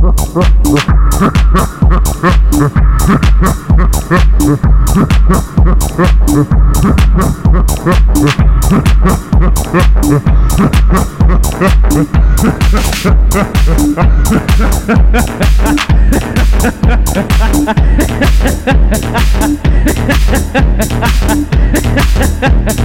Ha ha ha ha!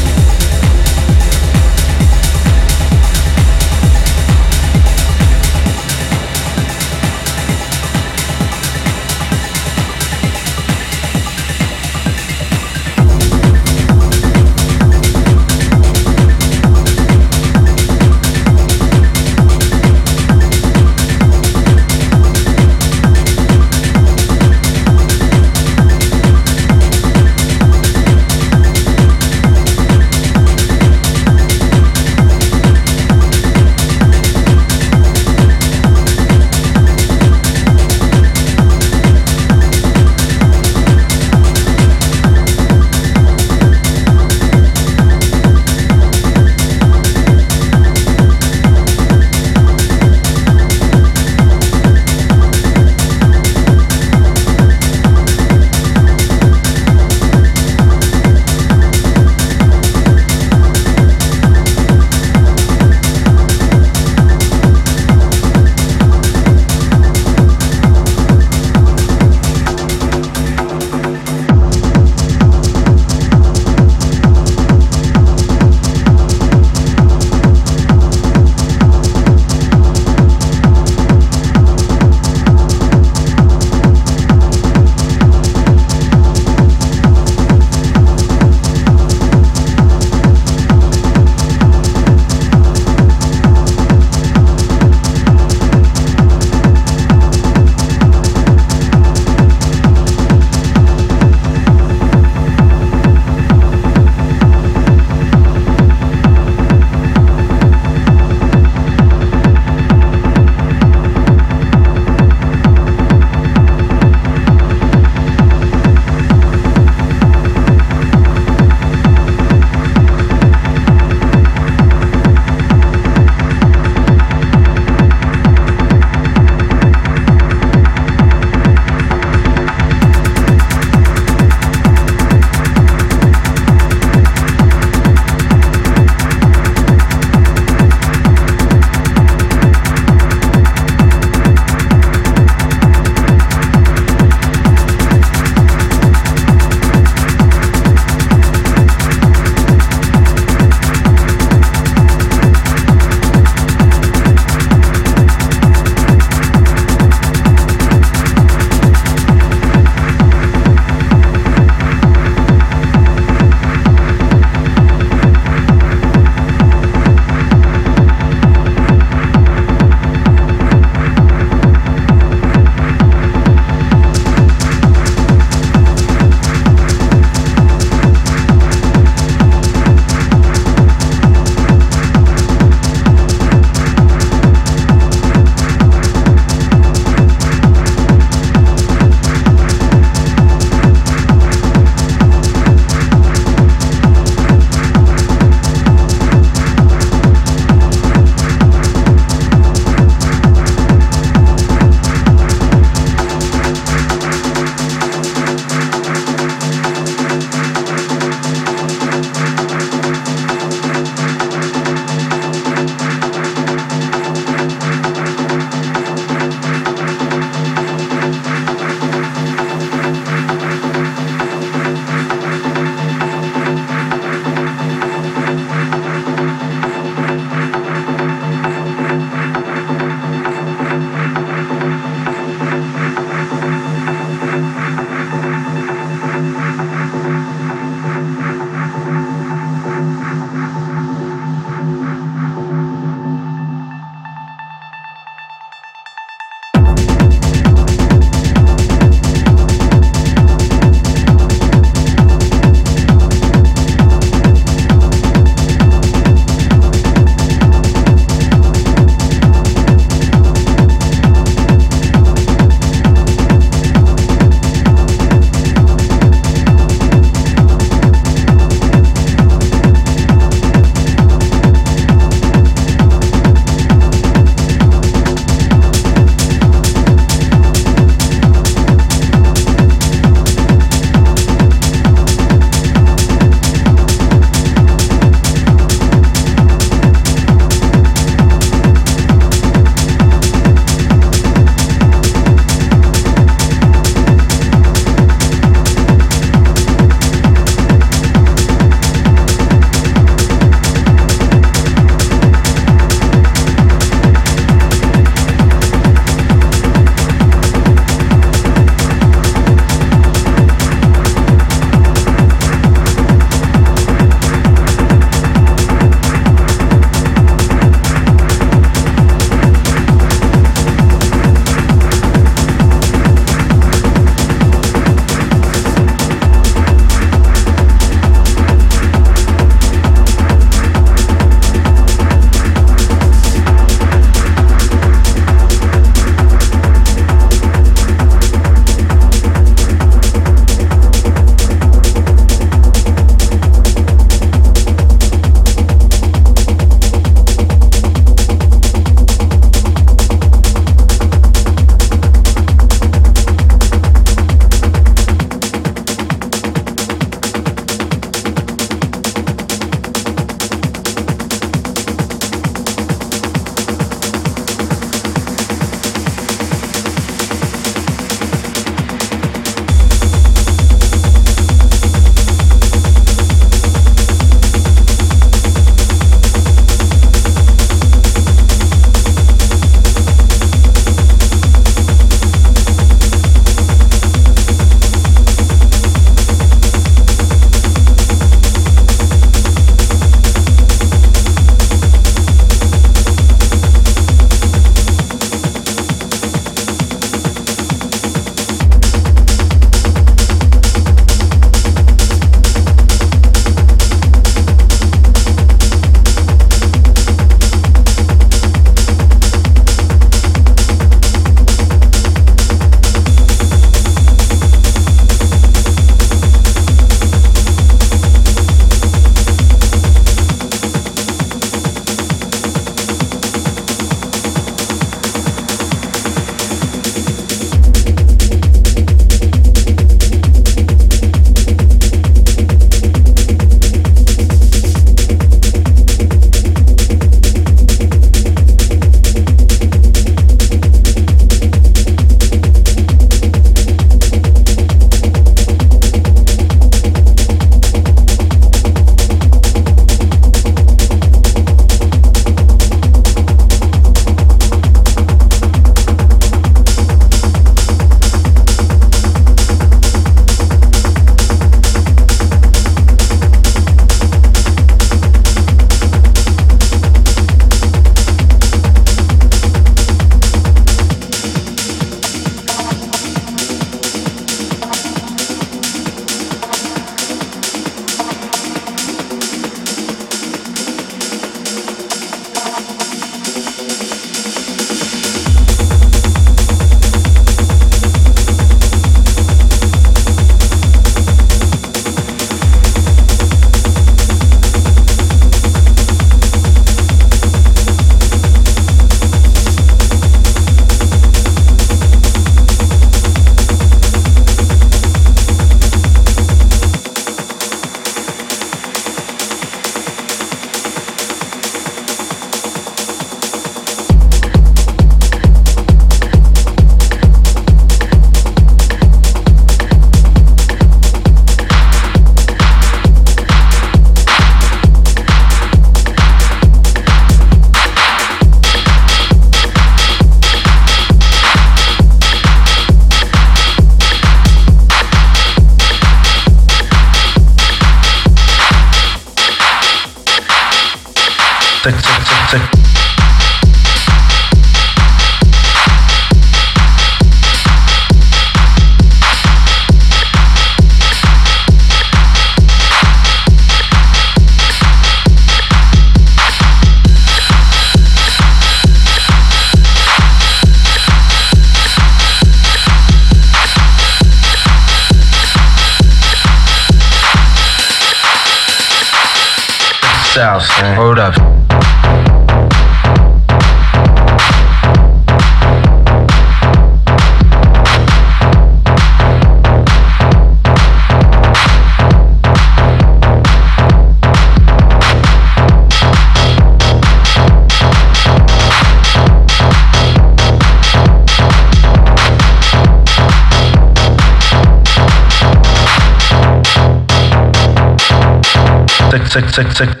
సెక్ సెక్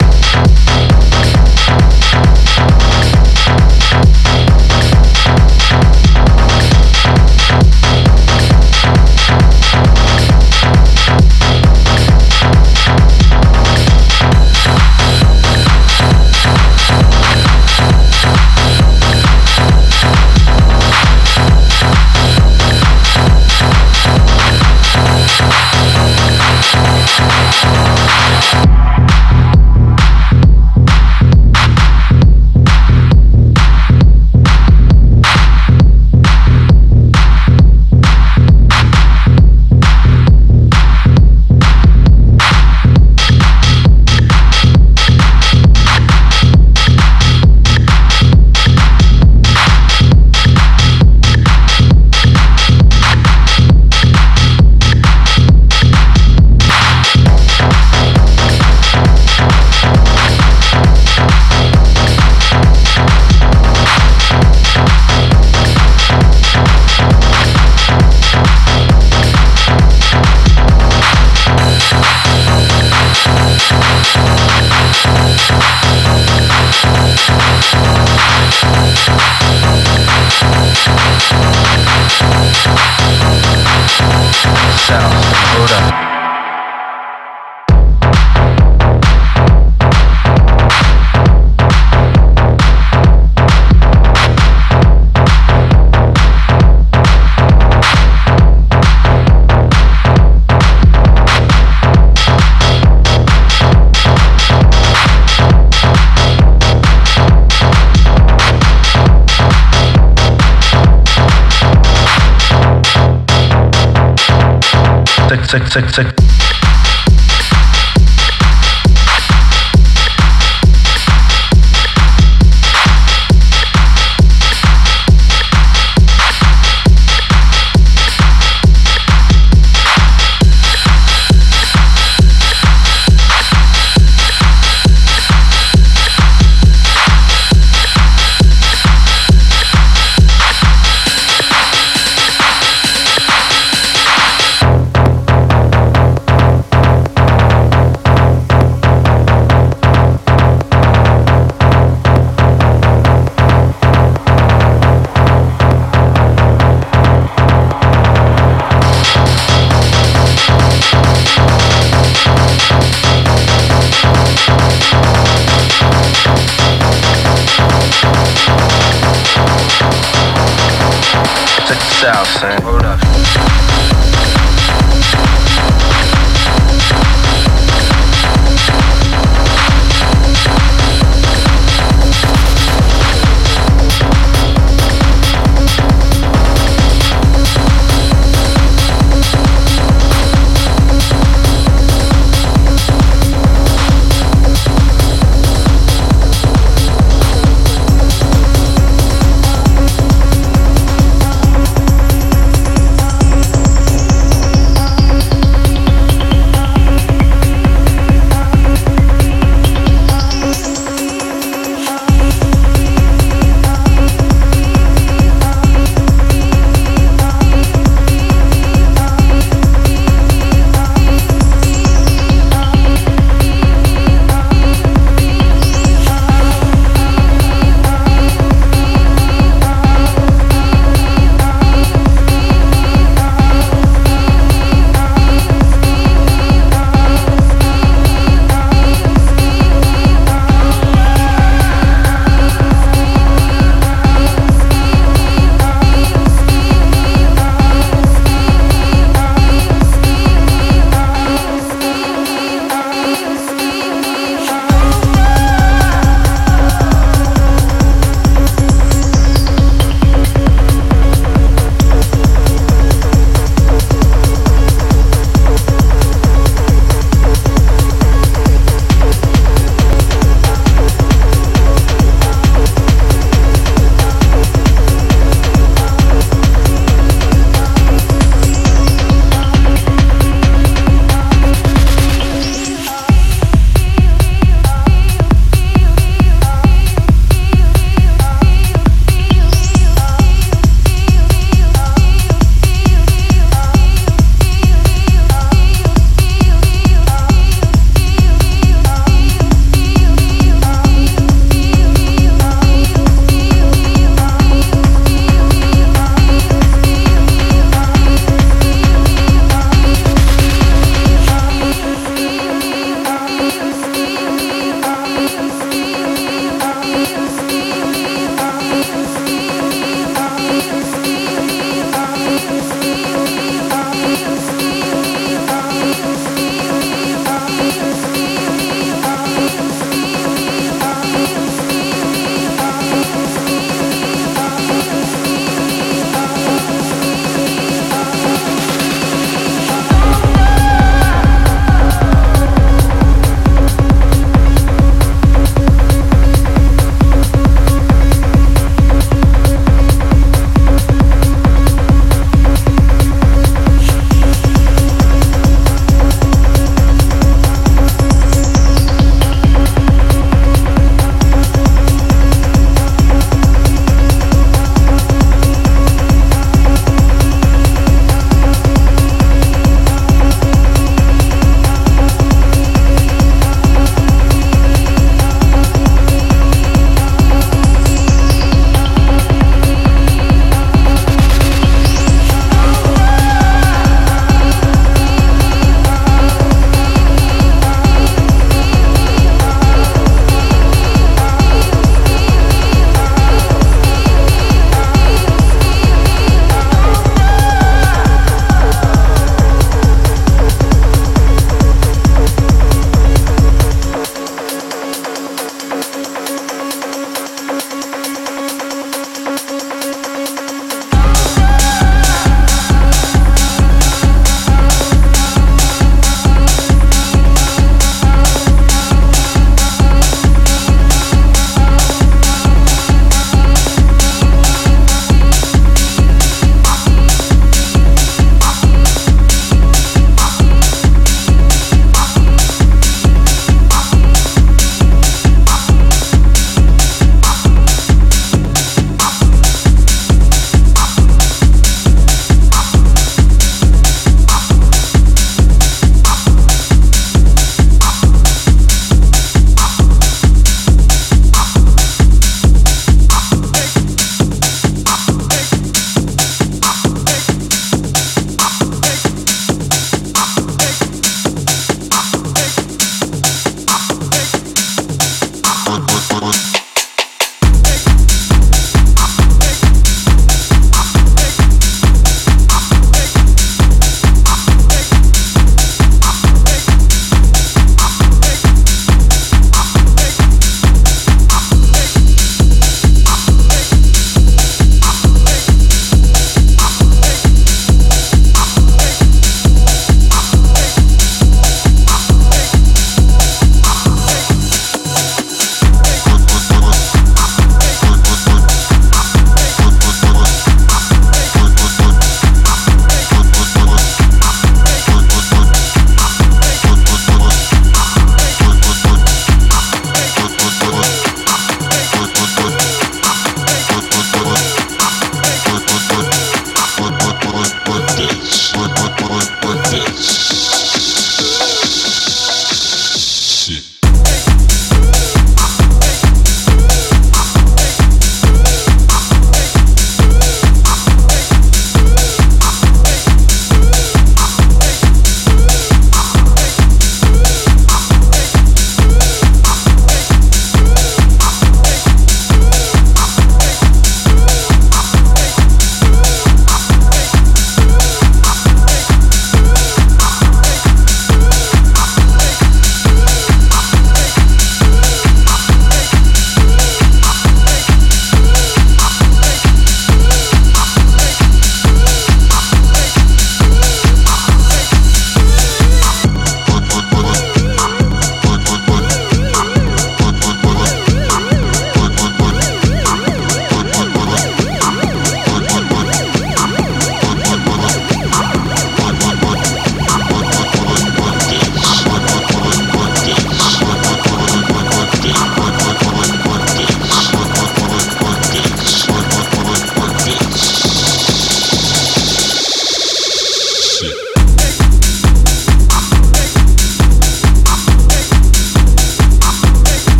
这这这 cek.